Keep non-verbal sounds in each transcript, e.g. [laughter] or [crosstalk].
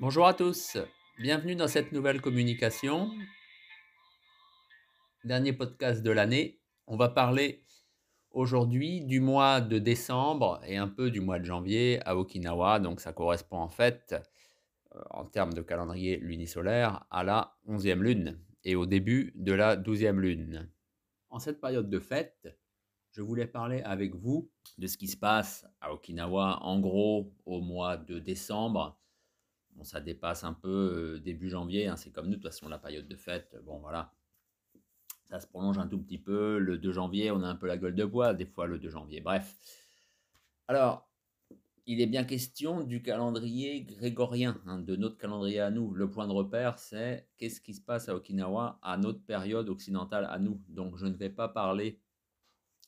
Bonjour à tous, bienvenue dans cette nouvelle communication. Dernier podcast de l'année. On va parler aujourd'hui du mois de décembre et un peu du mois de janvier à Okinawa. Donc ça correspond en fait, euh, en termes de calendrier lunisolaire, à la 11e lune et au début de la 12e lune. En cette période de fête, je voulais parler avec vous de ce qui se passe à Okinawa en gros au mois de décembre Bon, ça dépasse un peu euh, début janvier, hein, c'est comme nous, de toute façon, la période de fête, bon voilà. Ça se prolonge un tout petit peu. Le 2 janvier, on a un peu la gueule de bois, des fois le 2 janvier. Bref. Alors, il est bien question du calendrier grégorien, hein, de notre calendrier à nous. Le point de repère, c'est qu'est-ce qui se passe à Okinawa à notre période occidentale à nous. Donc, je ne vais pas parler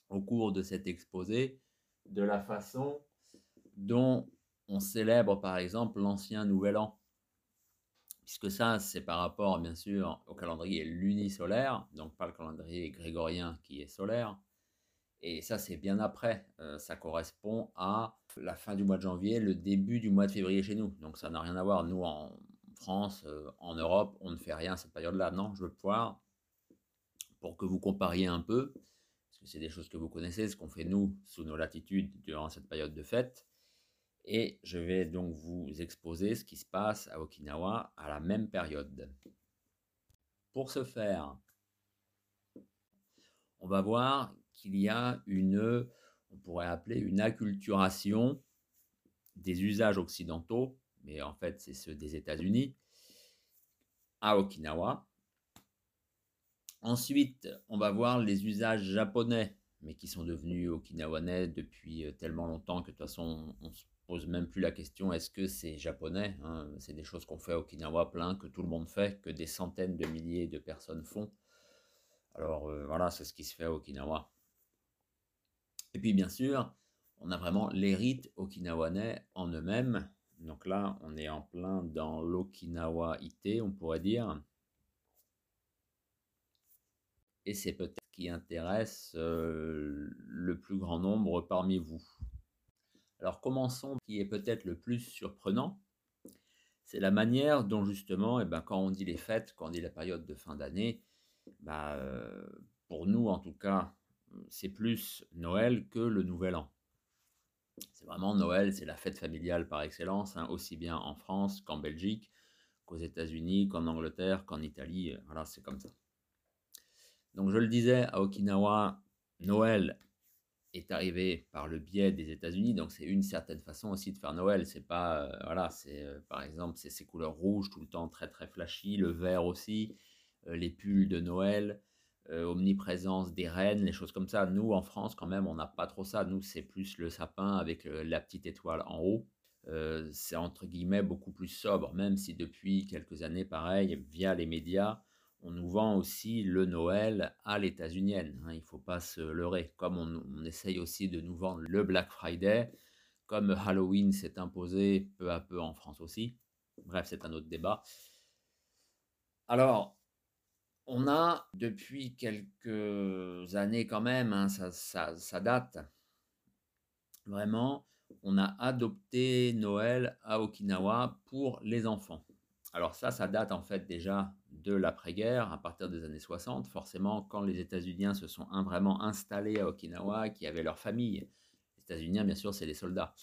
au cours de cet exposé de la façon dont on célèbre par exemple l'ancien Nouvel An. Puisque ça, c'est par rapport bien sûr au calendrier lunisolaire, donc pas le calendrier grégorien qui est solaire. Et ça, c'est bien après. Euh, ça correspond à la fin du mois de janvier, le début du mois de février chez nous. Donc ça n'a rien à voir. Nous, en France, euh, en Europe, on ne fait rien à cette période-là. Non, je veux pouvoir, pour que vous compariez un peu, parce que c'est des choses que vous connaissez, ce qu'on fait nous sous nos latitudes durant cette période de fête. Et je vais donc vous exposer ce qui se passe à Okinawa à la même période. Pour ce faire, on va voir qu'il y a une, on pourrait appeler une acculturation des usages occidentaux, mais en fait c'est ceux des États-Unis, à Okinawa. Ensuite, on va voir les usages japonais, mais qui sont devenus okinawanais depuis euh, tellement longtemps que de toute façon on, se pose même plus la question est-ce que c'est japonais hein? C'est des choses qu'on fait à Okinawa plein, que tout le monde fait, que des centaines de milliers de personnes font. Alors euh, voilà, c'est ce qui se fait à Okinawa. Et puis bien sûr, on a vraiment les rites okinawanais en eux-mêmes. Donc là, on est en plein dans l'Okinawa-ité, on pourrait dire. Et c'est peut-être qui intéresse euh, le plus grand nombre parmi vous. Alors commençons, qui est peut-être le plus surprenant, c'est la manière dont justement, eh ben, quand on dit les fêtes, quand on dit la période de fin d'année, bah, euh, pour nous en tout cas, c'est plus Noël que le Nouvel An. C'est vraiment Noël, c'est la fête familiale par excellence, hein, aussi bien en France qu'en Belgique, qu'aux États-Unis, qu'en Angleterre, qu'en Italie. Euh, voilà, c'est comme ça. Donc je le disais, à Okinawa, Noël est arrivé par le biais des États-Unis, donc c'est une certaine façon aussi de faire Noël. C'est pas, euh, voilà, c'est euh, par exemple, c'est ces couleurs rouges tout le temps très très flashy, le vert aussi, euh, les pulls de Noël, omniprésence des rennes, les choses comme ça. Nous en France, quand même, on n'a pas trop ça. Nous, c'est plus le sapin avec la petite étoile en haut. c'est entre guillemets beaucoup plus sobre, même si depuis quelques années, pareil, via les médias, on nous vend aussi le Noël à l'états-unienne. Hein, il ne faut pas se leurrer. Comme on, essaye aussi de nous vendre le Black Friday, comme Halloween s'est imposé peu à peu en France aussi. Bref, c'est un autre débat. Alors, on a depuis quelques années quand même, hein, ça date vraiment, on a adopté Noël à Okinawa pour les enfants. Alors ça, ça date en fait déjà de l'après-guerre, à partir des années 60. Forcément, quand les États-Unis se sont vraiment installés à Okinawa, qui avaient leur famille, les États-Unis, bien sûr, c'est les soldats.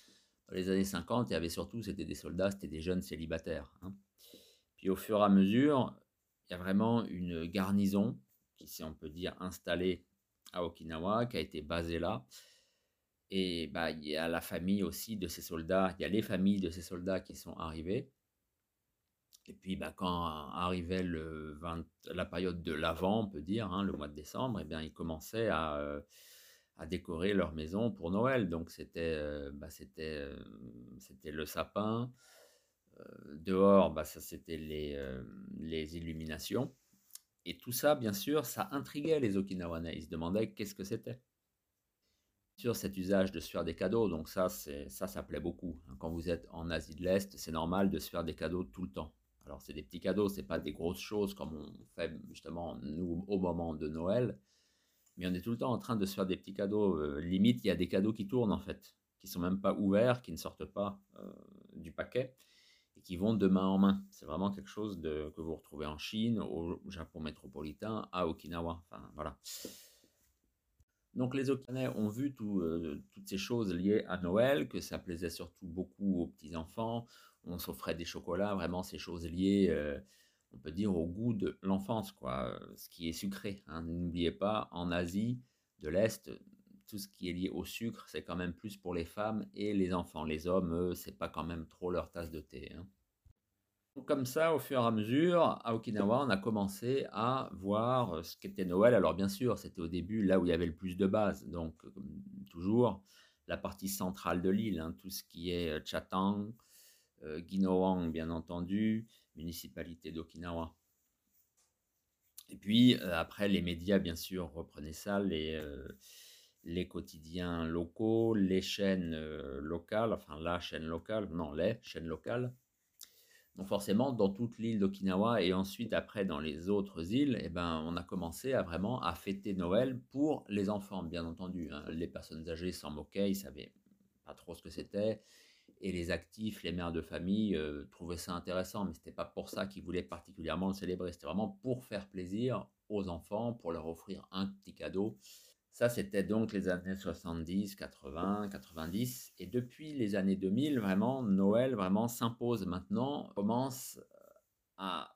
Dans les années 50, il y avait surtout, c'était des soldats, c'était des jeunes célibataires. Hein. Puis au fur et à mesure, il y a vraiment une garnison qui s'est, on peut dire, installée à Okinawa, qui a été basée là. Et bah, il y a la famille aussi de ces soldats, il y a les familles de ces soldats qui sont arrivés. Et puis, bah, quand arrivait la période de l'Avent, on peut dire, hein, le mois de décembre, eh bien, ils commençaient à, euh, décorer leur maison pour Noël. Donc, c'était euh, bah, euh, le sapin. dehors, bah, ça, c'était les, illuminations. Et tout ça, bien sûr, ça intriguait les Okinawanais. Ils se demandaient qu'est-ce que c'était. Sur cet usage de se faire des cadeaux, donc ça, ça plaît beaucoup. Quand vous êtes en Asie de l'Est, c'est normal de se faire des cadeaux tout le temps. Alors c'est des petits cadeaux, c'est pas des grosses choses comme on fait justement nous au moment de Noël, mais on est tout le temps en train de se faire des petits cadeaux. Euh, limite, il y a des cadeaux qui tournent en fait, qui sont même pas ouverts, qui ne sortent pas euh, du paquet. et qui vont de main en main. C'est vraiment quelque chose que vous retrouvez en Chine, au Japon métropolitain, à Okinawa. Enfin, voilà. Donc les Okinawais ont vu euh, toutes ces choses liées à Noël, que ça plaisait surtout beaucoup aux petits-enfants. On s'offrait des chocolats, vraiment ces choses liées, euh, on peut dire, au goût de l'enfance, quoi, ce qui est sucré. Hein. N'oubliez pas, en Asie de l'Est, tout ce qui est lié au sucre, c'est quand même plus pour les femmes et les enfants. Les hommes, eux, c'est pas quand même trop leur tasse de thé. Hein comme ça, au fur et à mesure, à Okinawa, on a commencé à voir ce qu'était Noël. Alors bien sûr, c'était au début là où il y avait le plus de bases. Donc, toujours, la partie centrale de l'île, hein, tout ce qui est euh, Euh, Ginohang, bien entendu, municipalité d'Okinawa. Et puis, après, les médias, bien sûr, reprenaient ça, les, les quotidiens locaux, les chaînes locales, enfin la chaîne locale, non, les chaînes locales. Donc forcément, dans toute l'île d'Okinawa et ensuite après dans les autres îles, eh ben, on a commencé à vraiment à fêter Noël pour les enfants, bien entendu. Hein. Les personnes âgées s'en moquaient, ils savaient pas trop ce que c'était. Et les actifs, les mères de famille, euh, trouvaient ça intéressant, mais ce n'était pas pour ça qu'ils voulaient particulièrement le célébrer. C'était vraiment pour faire plaisir aux enfants, pour leur offrir un petit cadeau. Ça, c'était donc les années 70, 80, 90. Et depuis les années 2000, vraiment, Noël vraiment s'impose maintenant. Commence euh, à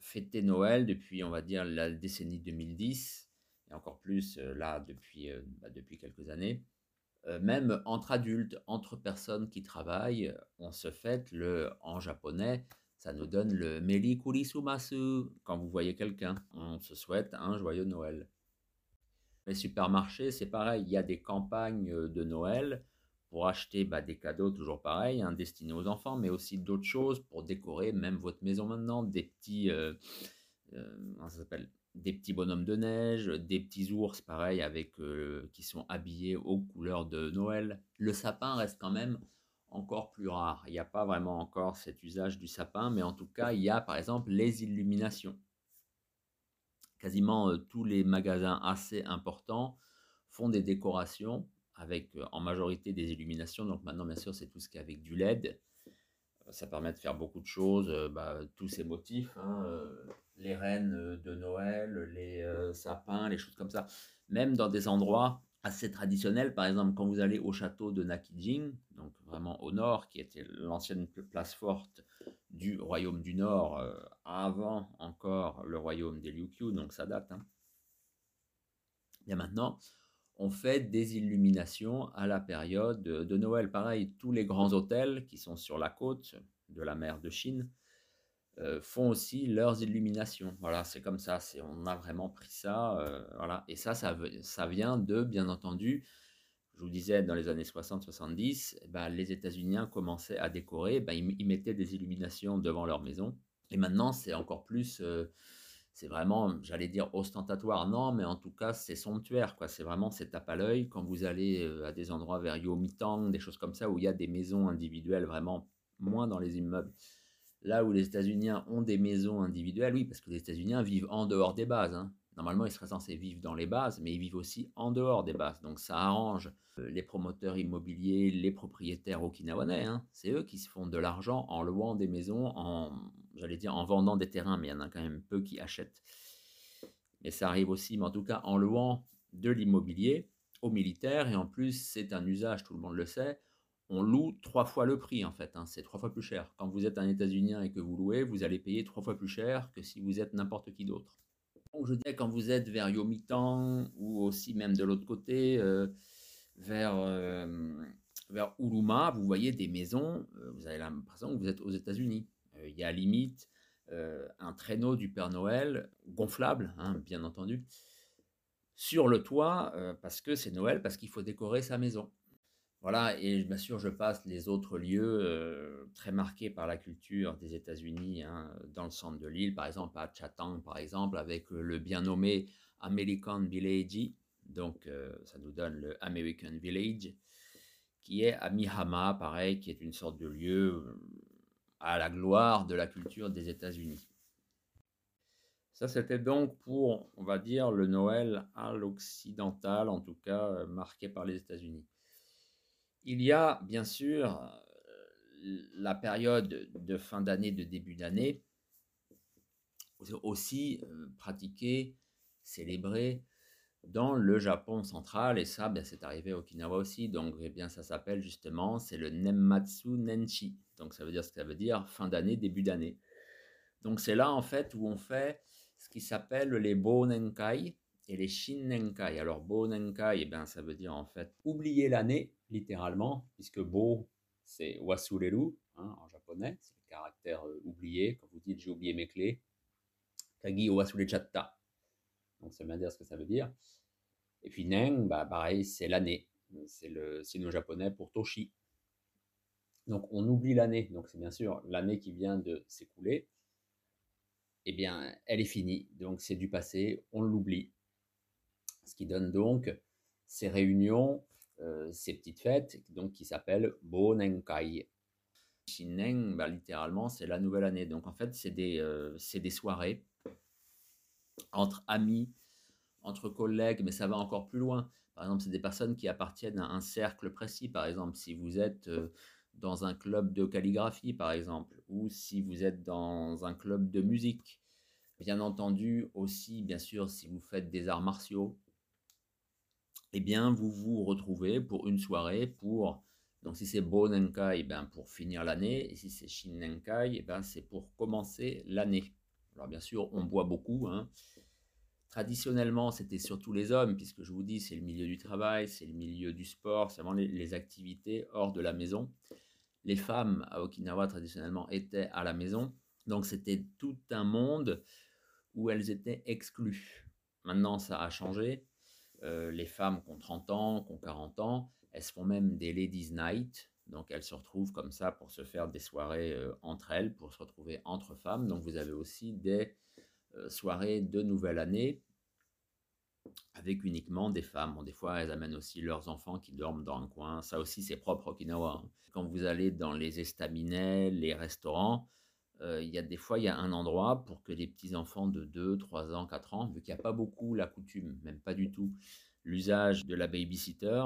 fêter Noël depuis, on va dire, la décennie 2010, et encore plus euh, là depuis, bah, depuis quelques années. Même entre adultes, entre personnes qui travaillent, on se fête le, en japonais, ça nous donne le Meli Kurisumasu quand vous voyez quelqu'un. On se souhaite un joyeux Noël. Les supermarchés, c'est pareil, il y a des campagnes euh, de Noël pour acheter bah, des cadeaux, toujours pareil, hein, destinés aux enfants, mais aussi d'autres choses pour décorer même votre maison maintenant, des petits, euh, euh, ça s'appelle, des petits bonhommes de neige, des petits ours, pareil, avec qui sont habillés aux couleurs de Noël. Le sapin reste quand même encore plus rare. Il n'y a pas vraiment encore cet usage du sapin, mais en tout cas, il y a par exemple les illuminations quasiment tous les magasins assez importants font des décorations avec en majorité des illuminations. Donc maintenant, bien sûr, c'est tout ce qui est avec du LED. Ça permet de faire beaucoup de choses, bah, tous ces motifs, hein, les reines de Noël, les sapins, les choses comme ça. Même dans des endroits assez traditionnels, par exemple quand vous allez au château de Nakijing, donc vraiment au nord, qui était l'ancienne place forte du royaume du Nord euh, avant encore le royaume des Liuqiu, donc ça date. Hein. Bien maintenant, on fait des illuminations à la période de Noël. Pareil, tous les grands hôtels qui sont sur la côte de la mer de Chine euh, font aussi leurs illuminations. Voilà, c'est comme ça. On a vraiment pris ça. Euh, voilà, et ça, ça, vient de, bien entendu, je vous disais, dans les années 60-70, eh ben, les États-Unis commençaient à décorer, ben, ils, mettaient des illuminations devant leur maison. Et maintenant, c'est encore plus, euh, c'est vraiment, j'allais dire ostentatoire, non, mais en tout cas, c'est somptuaire, quoi. C'est vraiment, c'est tape à l'œil quand vous allez à des endroits vers Yomitang, des choses comme ça, où il y a des maisons individuelles, vraiment moins dans les immeubles. Là où les États-Unis ont des maisons individuelles, oui, parce que les États-Unis vivent en dehors des bases. Hein. Normalement, ils seraient censés vivre dans les bases, mais ils vivent aussi en dehors des bases. Donc ça arrange euh, les promoteurs immobiliers, les propriétaires okinawanais. Hein. C'est eux qui se font de l'argent en louant des maisons, en, j'allais dire, en vendant des terrains, mais il y en a quand même peu qui achètent. Mais ça arrive aussi, mais en tout cas en louant de l'immobilier aux militaires. Et en plus, c'est un usage, tout le monde le sait. On loue trois fois le prix en fait, hein. c'est trois fois plus cher. Quand vous êtes un États-Unien et que vous louez, vous allez payer trois fois plus cher que si vous êtes n'importe qui d'autre. Donc, je dis, quand vous êtes vers Yomitan ou aussi même de l'autre côté, euh, vers, euh, vers Uruma, vous voyez des maisons, euh, vous avez l'impression que vous êtes aux États-Unis. Il y a à limite un traîneau du Père Noël, gonflable, hein, bien entendu, sur le toit, parce que c'est Noël, parce qu'il faut décorer sa maison. Voilà, et bien sûr, je passe les autres lieux euh, très marqués par la culture des États-Unis, hein, dans le centre de l'île, par exemple à Chatham, par exemple, avec euh, le bien nommé American Village, donc euh, ça nous donne le American Village, qui est à Mihama, pareil, qui est une sorte de lieu à la gloire de la culture des États-Unis. Ça, c'était donc pour, on va dire, le Noël à l'occidental, en tout cas marqué par les États-Unis. Il y a bien sûr la période de fin d'année, de début d'année, aussi euh, pratiquée, célébrée dans le Japon central, et ça, ben, c'est arrivé à Okinawa aussi, donc eh bien, ça s'appelle justement, c'est le Nemmatsu Nenchi, donc ça veut dire ce que ça veut dire, fin d'année, début d'année. Donc c'est là en fait où on fait ce qui s'appelle les Bonenkai et les Shinnenkai. Alors Bonenkai, eh ben, ça veut dire en fait oublier l'année, littéralement, puisque Bo, c'est Wasureru hein, en japonais, c'est le caractère euh, oublié. Quand vous dites j'ai oublié mes clés, Kagi Wasurechatta. Donc ça veut dire ce que ça veut dire. Et puis Nen, bah, pareil, c'est l'année. C'est le sino-japonais pour Toshi. Donc on oublie l'année. Donc c'est bien sûr l'année qui vient de s'écouler. Eh bien, elle est finie. Donc c'est du passé, on l'oublie. Ce qui donne donc ces réunions, euh, ces petites fêtes, donc qui s'appellent Bonenkai. Shinnen, bah, littéralement, c'est la nouvelle année. Donc en fait, c'est des, euh, des soirées entre amis, entre collègues, mais ça va encore plus loin. Par exemple, c'est des personnes qui appartiennent à un cercle précis. Par exemple, si vous êtes euh, dans un club de calligraphie, par exemple, ou si vous êtes dans un club de musique. Bien entendu, aussi, bien sûr, si vous faites des arts martiaux, eh bien, vous vous retrouvez pour une soirée pour donc si c'est Bonenkai, eh ben pour finir l'année, et si c'est Shinnenkai, eh ben c'est pour commencer l'année. Alors bien sûr, on boit beaucoup. Hein. Traditionnellement, c'était surtout les hommes, puisque je vous dis, c'est le milieu du travail, c'est le milieu du sport, c'est vraiment les, activités hors de la maison. Les femmes à Okinawa, traditionnellement, étaient à la maison. Donc c'était tout un monde où elles étaient exclues. Maintenant, ça a changé. Euh, les femmes qui ont 30 ans, qui ont 40 ans, elles se font même des ladies night. Donc elles se retrouvent comme ça pour se faire des soirées euh, entre elles, pour se retrouver entre femmes. Donc vous avez aussi des euh, soirées de nouvelle année avec uniquement des femmes. des fois, elles amènent aussi leurs enfants qui dorment dans un coin. Ça aussi, c'est propre Okinawa. Hein. Quand vous allez dans les estaminets, les restaurants, il y a des fois, il y a un endroit pour que les petits-enfants de 2, 3 ans, 4 ans, vu qu'il n'y a pas beaucoup la coutume, même pas du tout, l'usage de la babysitter,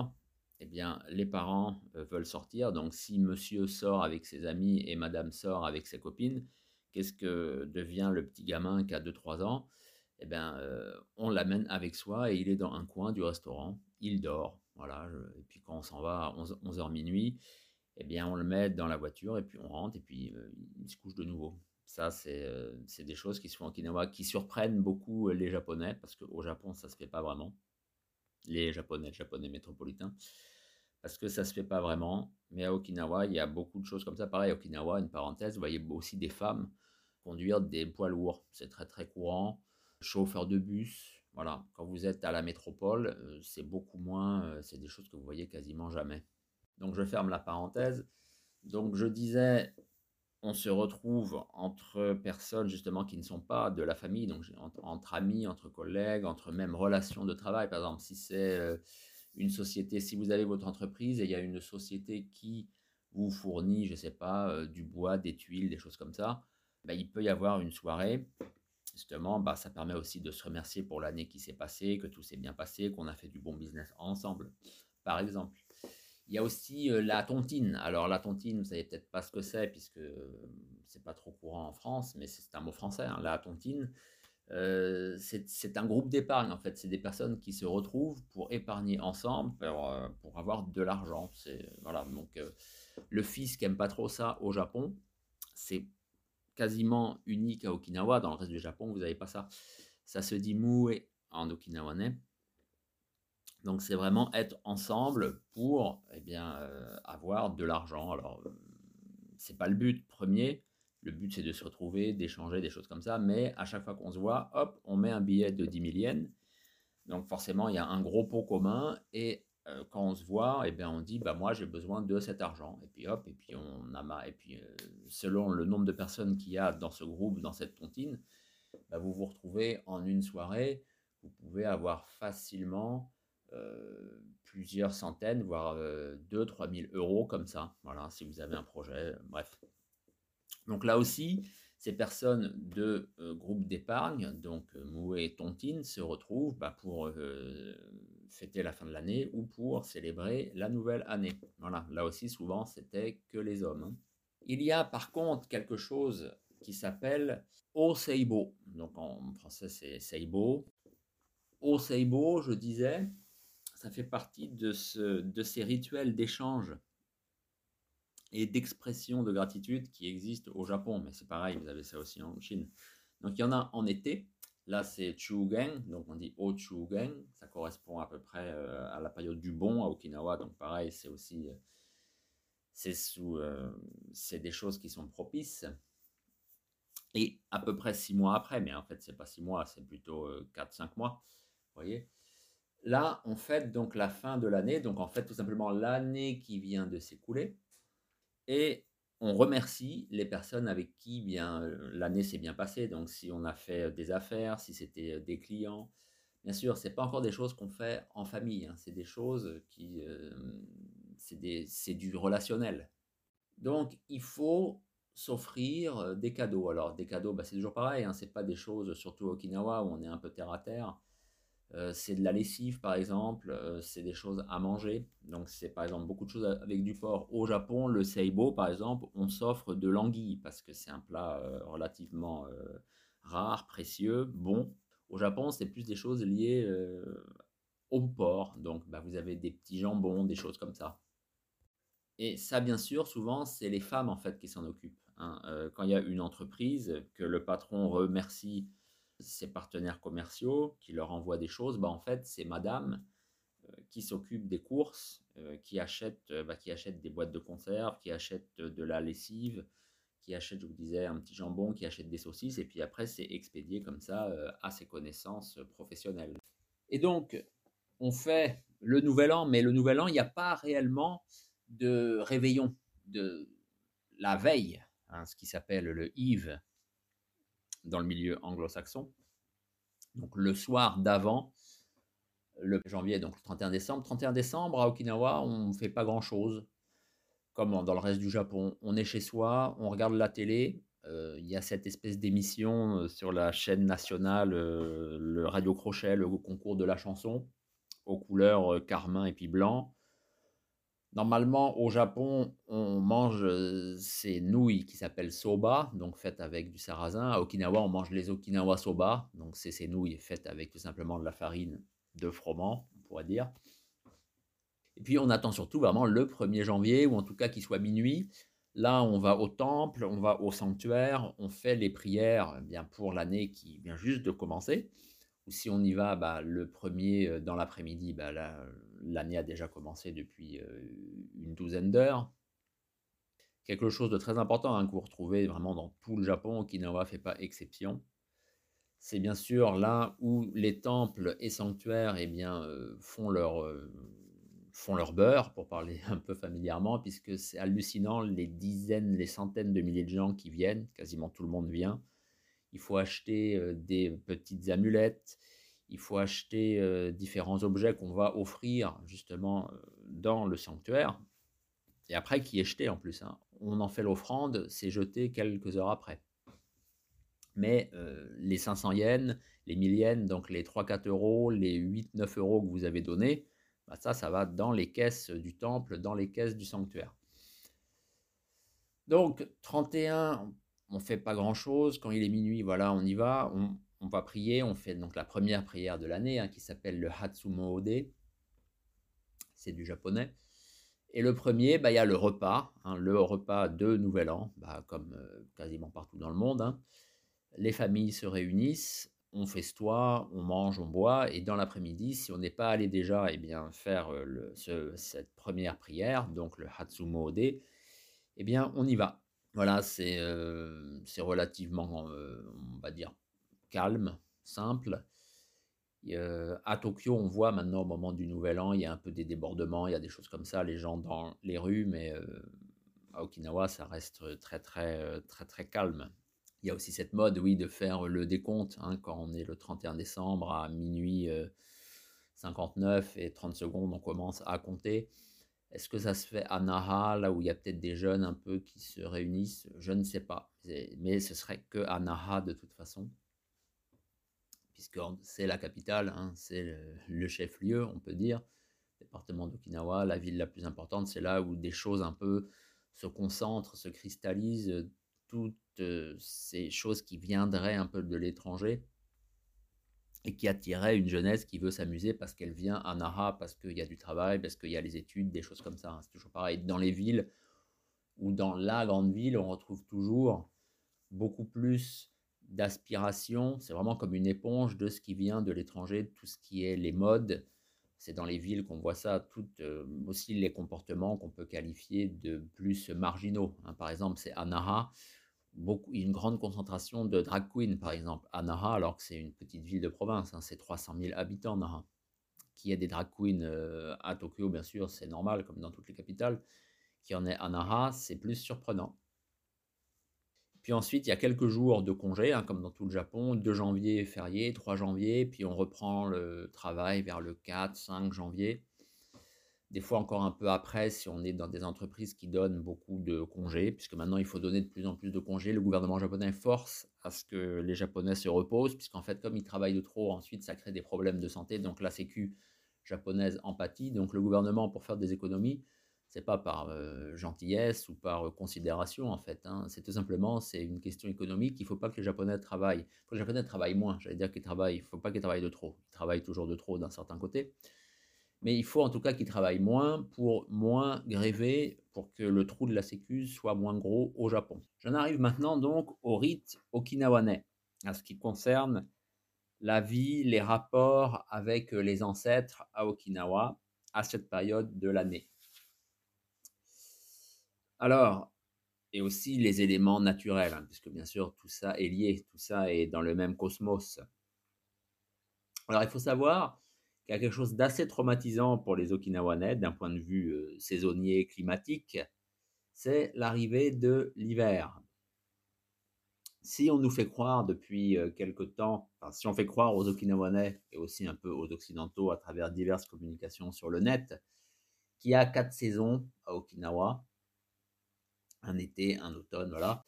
eh bien, les parents euh, veulent sortir. Donc, si monsieur sort avec ses amis et madame sort avec ses copines, qu'est-ce que devient le petit gamin qui a 2-3 ans? Eh bien, euh, on l'amène avec soi et il est dans un coin du restaurant. Il dort. Voilà. et puis, quand on s'en va à 11, h minuit, eh bien, on le met dans la voiture et puis on rentre et puis euh, il se couche de nouveau. Ça, c'est des choses qui se font en Okinawa qui surprennent beaucoup les Japonais parce qu'au Japon, ça ne se fait pas vraiment les Japonais, Japonais métropolitains, parce que ça ne se fait pas vraiment. Mais à Okinawa, il y a beaucoup de choses comme ça. Pareil, à Okinawa, une parenthèse, vous voyez aussi des femmes conduire des poids lourds. C'est très très courant. Chauffeur de bus, voilà. Quand vous êtes à la métropole, euh, c'est beaucoup moins, euh, c'est des choses que vous voyez quasiment jamais. Donc je ferme la parenthèse. Donc je disais, on se retrouve entre personnes justement qui ne sont pas de la famille, donc entre, amis, entre collègues, entre même relations de travail. Par exemple, si c'est euh, une société, si vous avez votre entreprise et il y a une société qui vous fournit, je ne sais pas, euh, du bois, des tuiles, des choses comme ça, bah, il peut y avoir une soirée. Justement, bah, ça permet aussi de se remercier pour l'année qui s'est passée, que tout s'est bien passé, qu'on a fait du bon business ensemble, par exemple. Il y a aussi euh, la tontine. Alors la tontine, vous savez peut-être pas ce que c'est puisque euh, c'est pas trop courant en France, mais c'est un mot français. Hein. La tontine, euh, c'est un groupe d'épargne en fait. C'est des personnes qui se retrouvent pour épargner ensemble, pour, avoir de l'argent. voilà. Donc le fils qui aime pas trop ça au Japon, c'est quasiment unique à Okinawa. Dans le reste du Japon, vous n'avez pas ça. Ça se dit mue en okinawanais. Donc c'est vraiment être ensemble pour eh bien, euh, avoir de l'argent. Alors euh, c'est pas le but premier. Le but c'est de se retrouver, d'échanger des choses comme ça. Mais à chaque fois qu'on se voit, hop, on met un billet de 10 000 yens. Donc forcément il y a un gros pot commun et euh, quand on se voit, eh bien, on dit bah moi j'ai besoin de cet argent et puis hop et puis on a et puis selon le nombre de personnes qu'il y a dans ce groupe dans cette tontine, bah, vous vous retrouvez en une soirée, vous pouvez avoir facilement plusieurs centaines, voire 2-3 000 euros comme ça, voilà, si vous avez un projet, bref. Donc là aussi, ces personnes de euh, groupe d'épargne, donc euh, Moué et Tontine, se retrouvent bah, pour fêter la fin de l'année ou pour célébrer la nouvelle année. Voilà, là aussi, souvent, c'était que les hommes. Hein. Il y a par contre quelque chose qui s'appelle Oseibo. Donc en français c'est Seibo. Oseibo, je disais, ça fait partie de, ce, de ces rituels d'échange et d'expression de gratitude qui existent au Japon. Mais c'est pareil, vous avez ça aussi en Chine. Donc il y en a en été. Là, c'est Chugen, donc on dit O-Chugen. Ça correspond à peu près euh, à la période du bon à Okinawa. Donc pareil, c'est aussi euh, euh, c'est des choses qui sont propices. Et à peu près six mois après, mais en fait, c'est pas six mois, c'est plutôt 4-5 mois. Vous voyez Là, on fête donc la fin de l'année, donc en fait tout simplement l'année qui vient de s'écouler, et on remercie les personnes avec qui bien l'année s'est bien passée. Donc si on a fait des affaires, si c'était des clients, bien sûr, c'est pas encore des choses qu'on fait en famille, hein. c'est des choses qui, c'est du relationnel. Donc il faut s'offrir des cadeaux. Alors des cadeaux, bah, c'est toujours pareil, hein, c'est pas des choses, surtout au Okinawa où on est un peu terre à terre euh, c'est de la lessive par exemple, euh, c'est des choses à manger. Donc c'est par exemple beaucoup de choses avec du porc. Au Japon, le seibo par exemple, on s'offre de l'anguille parce que c'est un plat euh, relativement rare, précieux, bon. Au Japon, c'est plus des choses liées au porc. Donc bah, vous avez des petits jambons, des choses comme ça. Et ça, bien sûr, souvent, c'est les femmes en fait qui s'en occupent. Hein. quand il y a une entreprise, que le patron remercie ses partenaires commerciaux qui leur envoient des choses, bah en fait, c'est madame euh, qui s'occupe des courses, euh, qui, achète, euh, bah, qui achète des boîtes de conserve, qui achète de la lessive, qui achète, je vous disais, un petit jambon, qui achète des saucisses, et puis après, c'est expédié comme ça à ses connaissances professionnelles. Et donc, on fait le nouvel an, mais le nouvel an, il n'y a pas réellement de réveillon, de la veille, hein, ce qui s'appelle le Eve, dans le milieu anglo-saxon. Donc le soir d'avant, le janvier, donc le 31 décembre. 31 décembre, à Okinawa, on ne fait pas grand-chose. Comme dans le reste du Japon, on est chez soi, on regarde la télé. Euh, il y a cette espèce d'émission euh, sur la chaîne nationale, euh, le radio crochet, le concours de la chanson, aux couleurs carmin et puis blanc. Normalement, au Japon, on mange euh, ces nouilles qui s'appellent soba, donc faites avec du sarrasin. À Okinawa, on mange les Okinawa soba, donc c'est ces nouilles faites avec tout simplement de la farine de froment, on pourrait dire. Et puis on attend surtout vraiment le 1er janvier, ou en tout cas qu'il soit minuit. Là, on va au temple, on va au sanctuaire, on fait les prières eh bien pour l'année qui vient juste de commencer. Ou si on y va bah, le premier euh, dans l'après-midi, bah, l'année a déjà commencé depuis euh, une douzaine d'heures. Quelque chose de très important hein, que vous retrouvez vraiment dans tout le Japon, Okinawa ne fait pas exception. C'est bien sûr là où les temples et sanctuaires eh bien, euh, font, leur, font leur beurre, pour parler [laughs] un peu familièrement, puisque c'est hallucinant les dizaines, les centaines de milliers de gens qui viennent, quasiment tout le monde vient il faut acheter des petites amulettes, il faut acheter différents objets qu'on va offrir justement dans le sanctuaire, et après qui est jeté en plus. Hein. On en fait l'offrande, c'est jeté quelques heures après. Mais les 500 yens, les 1000 yens, donc les 3-4 euros, les 8-9 euros que vous avez donnés, bah ça, ça va dans les caisses du temple, dans les caisses du sanctuaire. Donc 31 on fait pas grand chose. Quand il est minuit, voilà, on y va, on, va prier. On fait donc la première prière de l'année hein, qui s'appelle le Hatsumo Ode. C'est du japonais. Et le premier, bah, il y a le repas, hein, le repas de Nouvel An, bah, comme euh, quasiment partout dans le monde. Hein. Les familles se réunissent, on festoie, on mange, on boit, et dans l'après-midi, si on n'est pas allé déjà eh bien, faire euh, cette première prière, donc le Hatsumo Ode, eh bien, on y va. Voilà, c'est relativement, on va dire, calme, simple. à Tokyo, on voit maintenant au moment du Nouvel An, il y a un peu des débordements, il y a des choses comme ça, les gens dans les rues, mais à Okinawa, ça reste très très très très calme. Il y a aussi cette mode, oui, de faire le décompte hein, quand on est le 31 décembre à minuit 59 et 30 secondes, on commence à compter. Est-ce que ça se fait à Naha, là où il y a peut-être des jeunes un peu qui se réunissent? Je ne sais pas. Mais ce serait que à Naha de toute façon, puisque c'est la capitale, hein, c'est le, chef-lieu, on peut dire. Département d'Okinawa, la ville la plus importante, c'est là où des choses un peu se concentrent, se cristallisent toutes ces choses qui viendraient un peu de l'étranger et qui attiraient une jeunesse qui veut s'amuser parce qu'elle vient à Nara, parce qu'il y a du travail, parce qu'il y a les études, des choses comme ça. Hein. C'est toujours pareil. Dans les villes ou dans la grande ville, on retrouve toujours beaucoup plus d'aspiration. C'est vraiment comme une éponge de ce qui vient de l'étranger, tout ce qui est les modes. C'est dans les villes qu'on voit ça, tout, euh, aussi les comportements qu'on peut qualifier de plus marginaux. Hein. Par exemple, c'est Anara, beaucoup, une grande concentration de drag queens, par exemple, à Nara, alors que c'est une petite ville de province, hein. c'est 300 000 habitants, Nara. Qu'il y ait des drag queens euh, à Tokyo, bien sûr, c'est normal, comme dans toutes les capitales. Qu'il y en ait à Nara, c'est plus surprenant. Puis ensuite, il y a quelques jours de congé, hein, comme dans tout le Japon, 2 janvier férié, 3 janvier, puis on reprend le travail vers le 4, 5 janvier. Des fois encore un peu après, si on est dans des entreprises qui donnent beaucoup de congés, puisque maintenant il faut donner de plus en plus de congés, le gouvernement japonais force à ce que les Japonais se reposent, puisqu'en fait, comme ils travaillent de trop, ensuite ça crée des problèmes de santé, donc la Sécu japonaise empathie, donc le gouvernement, pour faire des économies, c'est pas par euh, gentillesse ou par euh, considération en fait. Hein. C'est tout simplement c'est une question économique. Il faut pas que les Japonais travaillent. Les Japonais travaillent moins. J'allais dire qu'ils travaillent. Il faut pas qu'ils travaillent de trop. Ils travaillent toujours de trop d'un certain côté. Mais il faut en tout cas qu'ils travaillent moins pour moins gréver, pour que le trou de la Sécu soit moins gros au Japon. J'en arrive maintenant donc au rite okinawanais, à ce qui concerne la vie, les rapports avec les ancêtres à Okinawa à cette période de l'année. Alors, et aussi les éléments naturels, hein, puisque bien sûr tout ça est lié, tout ça est dans le même cosmos. Alors il faut savoir qu'il y a quelque chose d'assez traumatisant pour les Okinawanais d'un point de vue euh, saisonnier climatique, c'est l'arrivée de l'hiver. Si on nous fait croire depuis euh, quelque temps, si on fait croire aux Okinawanais et aussi un peu aux Occidentaux à travers diverses communications sur le net, qu'il y a quatre saisons à Okinawa, un été, un automne, voilà.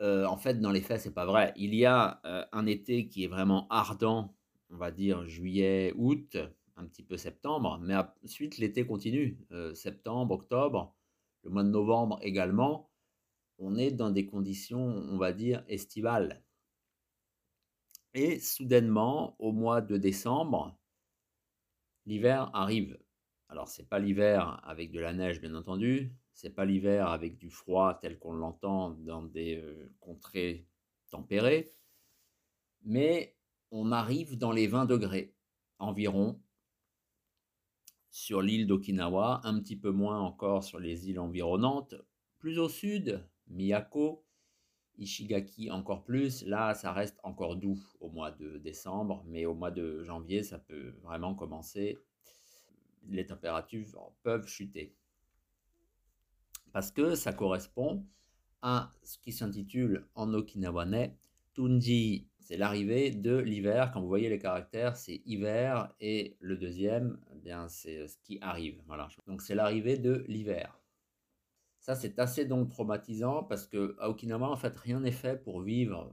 Euh, en fait, dans les faits, c'est pas vrai. Il y a euh, un été qui est vraiment ardent, on va dire juillet, août, un petit peu septembre, mais ensuite l'été continue. Euh, septembre, octobre, le mois de novembre également. On est dans des conditions, on va dire, estivales. Et soudainement, au mois de décembre, l'hiver arrive. Alors, c'est pas l'hiver avec de la neige, bien entendu, c'est pas l'hiver avec du froid tel qu'on l'entend dans des euh, contrées tempérées, mais on arrive dans les 20 degrés environ sur l'île d'Okinawa, un petit peu moins encore sur les îles environnantes. Plus au sud, Miyako, Ishigaki encore plus, là ça reste encore doux au mois de décembre, mais au mois de janvier ça peut vraiment commencer, les températures peuvent chuter parce que ça correspond à ce qui s'intitule en okinawanais Tunji. C'est l'arrivée de l'hiver. Quand vous voyez les caractères, c'est hiver et le deuxième, eh bien c'est ce qui arrive. Voilà. Donc c'est l'arrivée de l'hiver. Ça c'est assez donc traumatisant parce que Okinawa en fait rien n'est fait pour vivre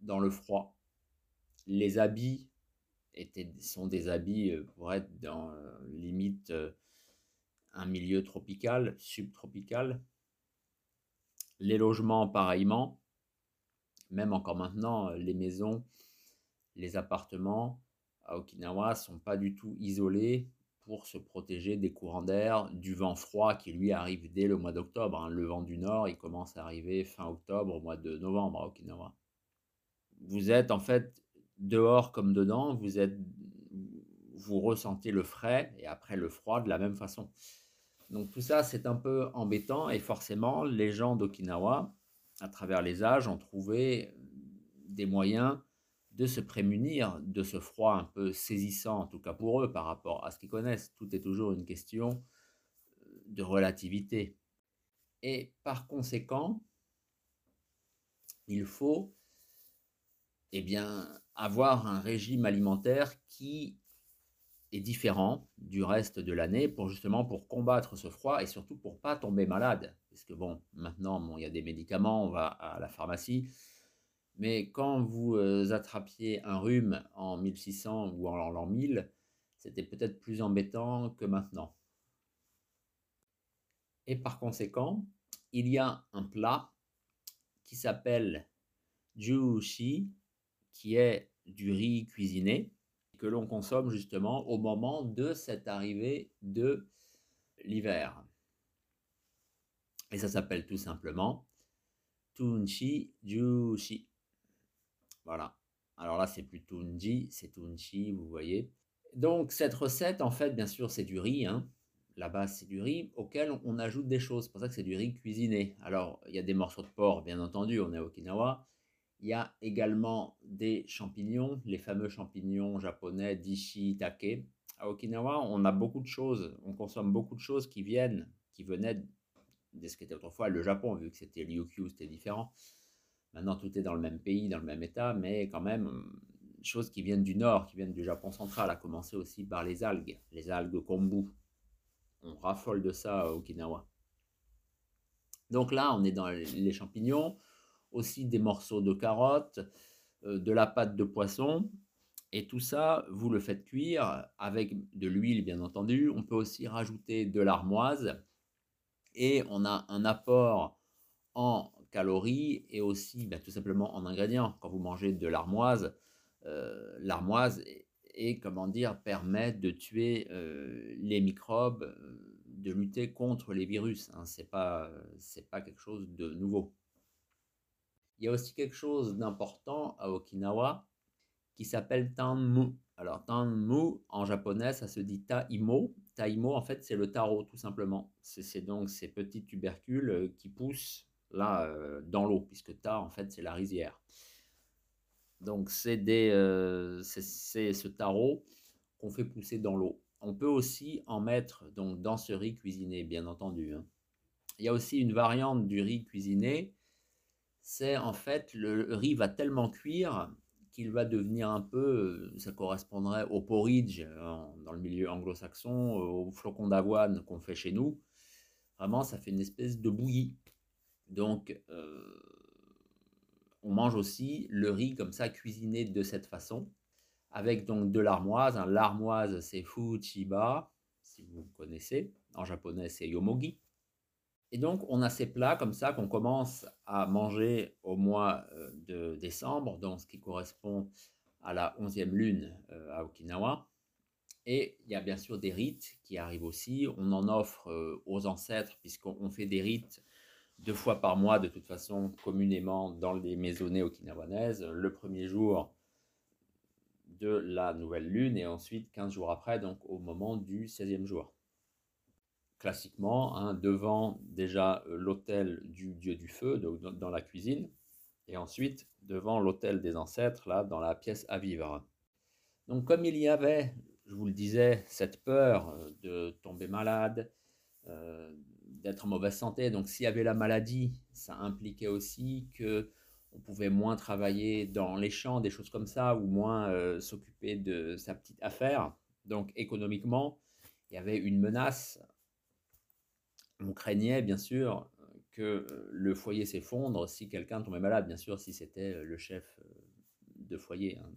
dans le froid. Les habits étaient, sont des habits euh, pour être dans euh, limite euh, un milieu tropical, subtropical. Les logements, pareillement. Même encore maintenant, les maisons, les appartements à Okinawa sont pas du tout isolés pour se protéger des courants d'air, du vent froid qui lui arrive dès le mois d'octobre. Hein. Le vent du nord, il commence à arriver fin octobre, au mois de novembre à Okinawa. Vous êtes en fait dehors comme dedans, vous êtes vous ressentez le frais et après le froid de la même façon. Donc tout ça, c'est un peu embêtant et forcément, les gens d'Okinawa, à travers les âges, ont trouvé des moyens de se prémunir de ce froid un peu saisissant, en tout cas pour eux, par rapport à ce qu'ils connaissent. Tout est toujours une question de relativité. Et par conséquent, il faut eh bien, avoir un régime alimentaire qui est différent du reste de l'année pour justement pour combattre ce froid et surtout pour pas tomber malade. Parce que bon, maintenant, bon, il y a des médicaments, on va à la pharmacie. Mais quand vous euh, attrapiez un rhume en 1600 ou en l'an 1000, c'était peut-être plus embêtant que maintenant. Et par conséquent, il y a un plat qui s'appelle jushi, qui est du riz cuisiné, que l'on consomme justement au moment de cette arrivée de l'hiver. Et ça s'appelle tout simplement Tunchi Jushi. Voilà. Alors là, c'est plus Tunji, c'est Tunchi, vous voyez. Donc cette recette, en fait, bien sûr, c'est du riz. Hein. La base, c'est du riz auquel on ajoute des choses. C'est pour ça que c'est du riz cuisiné. Alors, il y a des morceaux de porc, bien entendu, on est à Okinawa. Il y a également des champignons, les fameux champignons japonais dishi take. À Okinawa, on a beaucoup de choses, on consomme beaucoup de choses qui viennent, qui venaient de ce qu'était autrefois le Japon, vu que c'était Ryukyu, c'était différent. Maintenant, tout est dans le même pays, dans le même état, mais quand même, choses qui viennent du nord, qui viennent du Japon central, à commencer aussi par les algues, les algues kombu. On raffole de ça à Okinawa. Donc là, on est dans les champignons, aussi des morceaux de carottes, euh, de la pâte de poisson. Et tout ça, vous le faites cuire avec de l'huile, bien entendu. On peut aussi rajouter de l'armoise. Et on a un apport en calories et aussi ben, tout simplement en ingrédients. Quand vous mangez de l'armoise, euh, l'armoise et comment dire, permet de tuer euh, les microbes, de lutter contre les virus. Hein. Ce n'est pas, pas quelque chose de nouveau. Il y a aussi quelque chose d'important à Okinawa qui s'appelle Tanmu. Alors Tanmu en japonais ça se dit Taimo. Taimo en fait c'est le taro tout simplement. C'est donc ces petits tubercules euh, qui poussent là euh, dans l'eau puisque Ta en fait c'est la rizière. Donc c'est euh, ce taro qu'on fait pousser dans l'eau. On peut aussi en mettre donc dans ce riz cuisiné bien entendu. Hein. Il y a aussi une variante du riz cuisiné c'est en fait le riz va tellement cuire qu'il va devenir un peu, ça correspondrait au porridge dans le milieu anglo-saxon, au flocon d'avoine qu'on fait chez nous. Vraiment, ça fait une espèce de bouillie. Donc, euh, on mange aussi le riz comme ça, cuisiné de cette façon, avec donc de l'armoise. L'armoise, c'est fuchiba, si vous connaissez. En japonais, c'est yomogi. Et donc, on a ces plats comme ça qu'on commence à manger au mois euh, de décembre, donc ce qui correspond à la 11e lune euh, à Okinawa. Et il y a bien sûr des rites qui arrivent aussi. On en offre euh, aux ancêtres, puisqu'on fait des rites deux fois par mois, de toute façon, communément dans les maisonnées okinawanaises. Le premier jour de la nouvelle lune et ensuite 15 jours après, donc au moment du 16e jour classiquement, hein, devant déjà euh, l'autel du dieu du feu, dans la cuisine, et ensuite devant l'autel des ancêtres, là, dans la pièce à vivre. Donc comme il y avait, je vous le disais, cette peur euh, de tomber malade, euh, d'être en mauvaise santé, donc s'il y avait la maladie, ça impliquait aussi que on pouvait moins travailler dans les champs, des choses comme ça, ou moins s'occuper de sa petite affaire. Donc économiquement, il y avait une menace on craignait bien sûr que le foyer s'effondre si quelqu'un tombait malade, bien sûr si c'était le chef de foyer. Hein.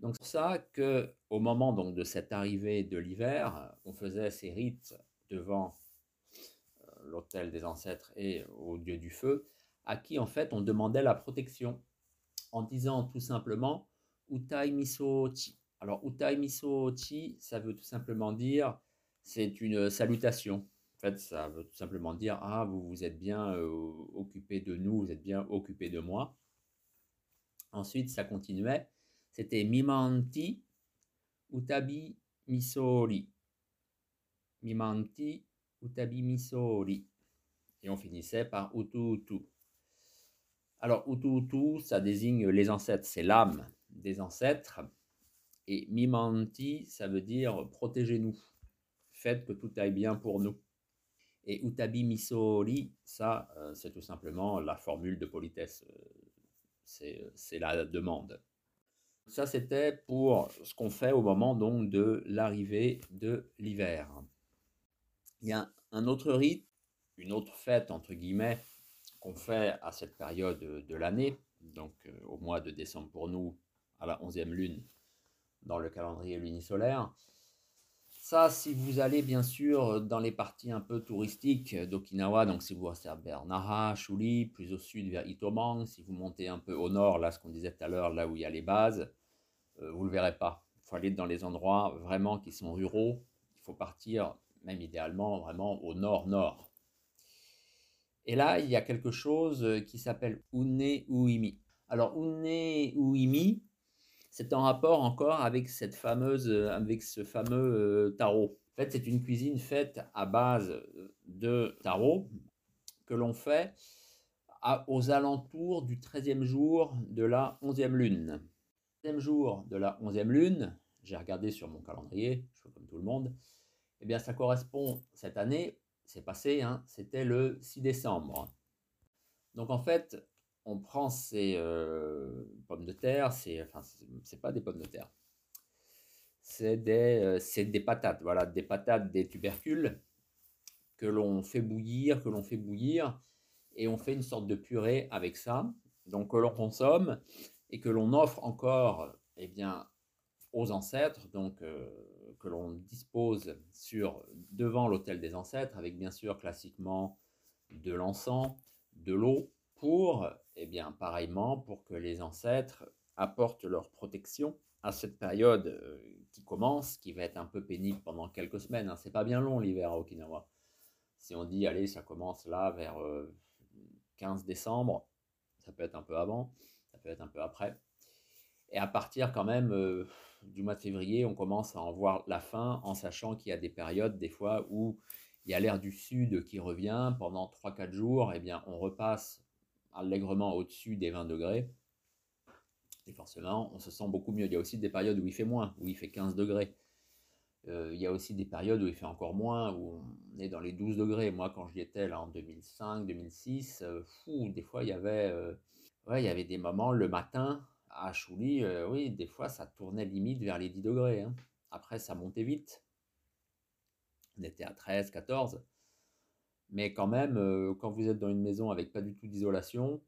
Donc c'est ça que au moment de cette arrivée de l'hiver, on faisait ces rites devant l'autel des ancêtres et au dieu du feu, à qui en fait on demandait la protection en disant tout simplement Utai Miso Chi. Alors Utai Miso Chi, ça veut tout simplement dire c'est une salutation. En fait, ça veut tout simplement dire Ah, vous vous êtes bien occupé de nous, vous êtes bien occupé de moi. Ensuite, ça continuait. C'était Mimanti Utabi Misori. Mimanti Utabi Misori. Et on finissait par Utu Alors, Utu ça désigne les ancêtres, c'est l'âme des ancêtres. Et Mimanti, ça veut dire protégez-nous. Faites que tout aille bien pour nous. Et utabi misori, ça, euh, c'est tout simplement la formule de politesse. Euh, c'est la demande. Ça, c'était pour ce qu'on fait au moment donc de l'arrivée de l'hiver. Il y a un autre rite, une autre fête, entre guillemets, qu'on fait à cette période de l'année, donc euh, au mois de décembre pour nous, à la 11e lune dans le calendrier lunisolaire, Ça, si vous allez bien sûr dans les parties un peu touristiques d'Okinawa, donc si vous restez vers Nara, Shuli, plus au sud vers Itomang, si vous montez un peu au nord, là ce qu'on disait tout à l'heure, là où il y a les bases, euh, vous ne le verrez pas. Il faut aller dans les endroits vraiment qui sont ruraux. Il faut partir, même idéalement, vraiment au nord-nord. Et là, il y a quelque chose qui s'appelle Une Uimi. Alors, Une Uimi, c'est en rapport encore avec cette fameuse, avec ce fameux tarot. En fait, c'est une cuisine faite à base de tarot que l'on fait aux alentours du 13e jour de la 11e lune jour de la onzième lune, j'ai regardé sur mon calendrier, je comme tout le monde, eh bien ça correspond cette année, c'est passé, hein, c'était le 6 décembre. Donc en fait, on prend ces euh, pommes de terre, c'est enfin c'est pas des pommes de terre, c'est des, euh, des patates, voilà, des patates, des tubercules que l'on fait bouillir, que l'on fait bouillir, et on fait une sorte de purée avec ça, donc que l'on consomme et que l'on offre encore eh bien, aux ancêtres, donc euh, que l'on dispose sur devant l'autel des ancêtres, avec bien sûr classiquement de l'encens, de l'eau, pour, eh bien, pareillement, pour que les ancêtres apportent leur protection à cette période euh, qui commence, qui va être un peu pénible pendant quelques semaines. Hein. C'est pas bien long l'hiver à Okinawa. Si on dit, allez, ça commence là vers 15 euh, décembre, ça peut être un peu avant, peut être un peu après. Et à partir quand même euh, du mois de février, on commence à en voir la fin en sachant qu'il y a des périodes des fois où il y a l'air du sud qui revient pendant 3-4 jours, et eh bien on repasse allègrement au-dessus des 20 degrés. Et forcément, on se sent beaucoup mieux. Il y a aussi des périodes où il fait moins, où il fait 15 degrés. Euh, il y a aussi des périodes où il fait encore moins, où on est dans les 12 degrés. Moi, quand j'y étais en 2005, 2006, euh, des fois il y avait ouais, il y avait des moments le matin à Chouli, euh, oui, des fois ça tournait limite vers les 10 degrés. Hein. Après, ça montait vite. On était à 13, 14. Mais quand même, euh, quand vous êtes dans une maison avec pas du tout d'isolation,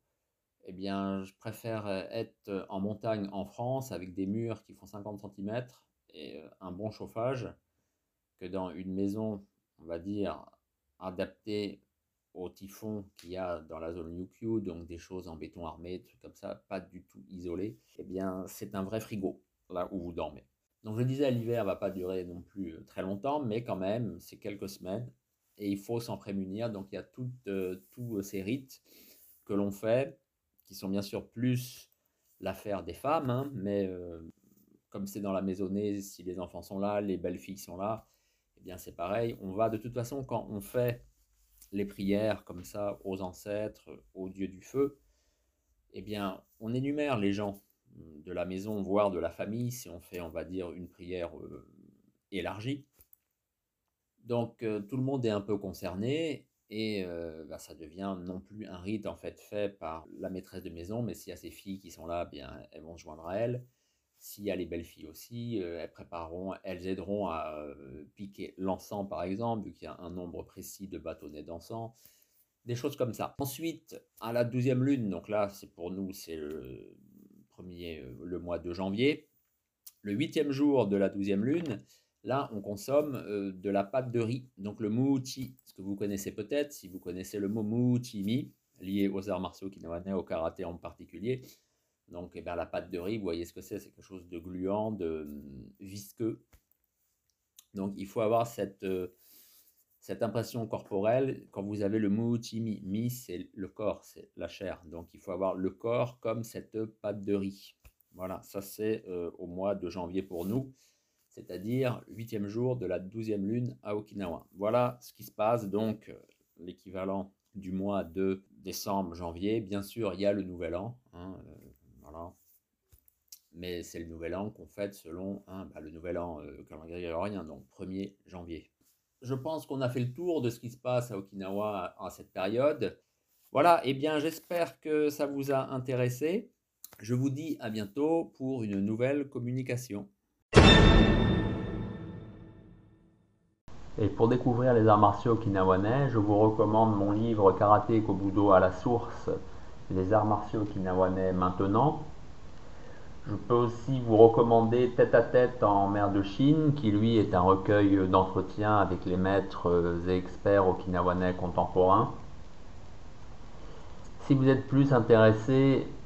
eh bien, je préfère euh, être en montagne en France avec des murs qui font 50 cm et un bon chauffage que dans une maison, on va dire, adaptée au typhon qu'il y a dans la zone UQ, donc des choses en béton armé, des trucs comme ça, pas du tout isolé, eh bien c'est un vrai frigo là où vous dormez. Donc je disais, l'hiver va pas durer non plus euh, très longtemps, mais quand même, c'est quelques semaines et il faut s'en prémunir. Donc il y a euh, tous ces rites que l'on fait, qui sont bien sûr plus l'affaire des femmes, hein, mais euh, comme c'est dans la maisonnée, si les enfants sont là, les belles filles sont là, eh bien c'est pareil. On va de toute façon quand on fait les prières comme ça aux ancêtres, aux dieux du feu, eh bien, on énumère les gens de la maison, voire de la famille, si on fait, on va dire, une prière euh, élargie. Donc, euh, tout le monde est un peu concerné et euh, bah, ça devient non plus un rite en fait fait par la maîtresse de maison, mais s'il y a ces filles qui sont là, eh bien, elles vont se joindre à elle. S'il y a les belles filles aussi, euh, elles prépareront, elles aideront à piquer l'encens par exemple, vu qu'il y a un nombre précis de bâtonnets d'encens, des choses comme ça. Ensuite, à la douzième lune, donc là c'est pour nous c'est le premier, le mois de janvier, le huitième jour de la douzième lune, là on consomme de la pâte de riz, donc le muuchi, ce que vous connaissez peut-être, si vous connaissez le mot muuchi-mi, lié aux arts martiaux kinawanais, au karaté en particulier, donc, eh bien, la pâte de riz, vous voyez ce que c'est, c'est quelque chose de gluant, de hum, visqueux. Donc, il faut avoir cette, euh, cette impression corporelle quand vous avez le muutimi. Mi, c'est le corps, c'est la chair. Donc, il faut avoir le corps comme cette pâte de riz. Voilà, ça c'est euh, au mois de janvier pour nous, c'est-à-dire huitième jour de la douzième lune à Okinawa. Voilà ce qui se passe, donc euh, l'équivalent du mois de décembre, janvier. Bien sûr, il y a le nouvel an. Hein, mais c'est le nouvel an qu'on fête selon hein, bah, le nouvel an euh, calendrier grégorien, donc 1er janvier. Je pense qu'on a fait le tour de ce qui se passe à Okinawa à, cette période. Voilà, et eh bien j'espère que ça vous a intéressé. Je vous dis à bientôt pour une nouvelle communication. Et pour découvrir les arts martiaux okinawanais, je vous recommande mon livre Karaté Kobudo à la source, les arts martiaux okinawanais maintenant, Je peux aussi vous recommander Tête à tête en mer de Chine, qui lui est un recueil d'entretien avec les maîtres et experts okinawanais contemporains. Si vous êtes plus intéressé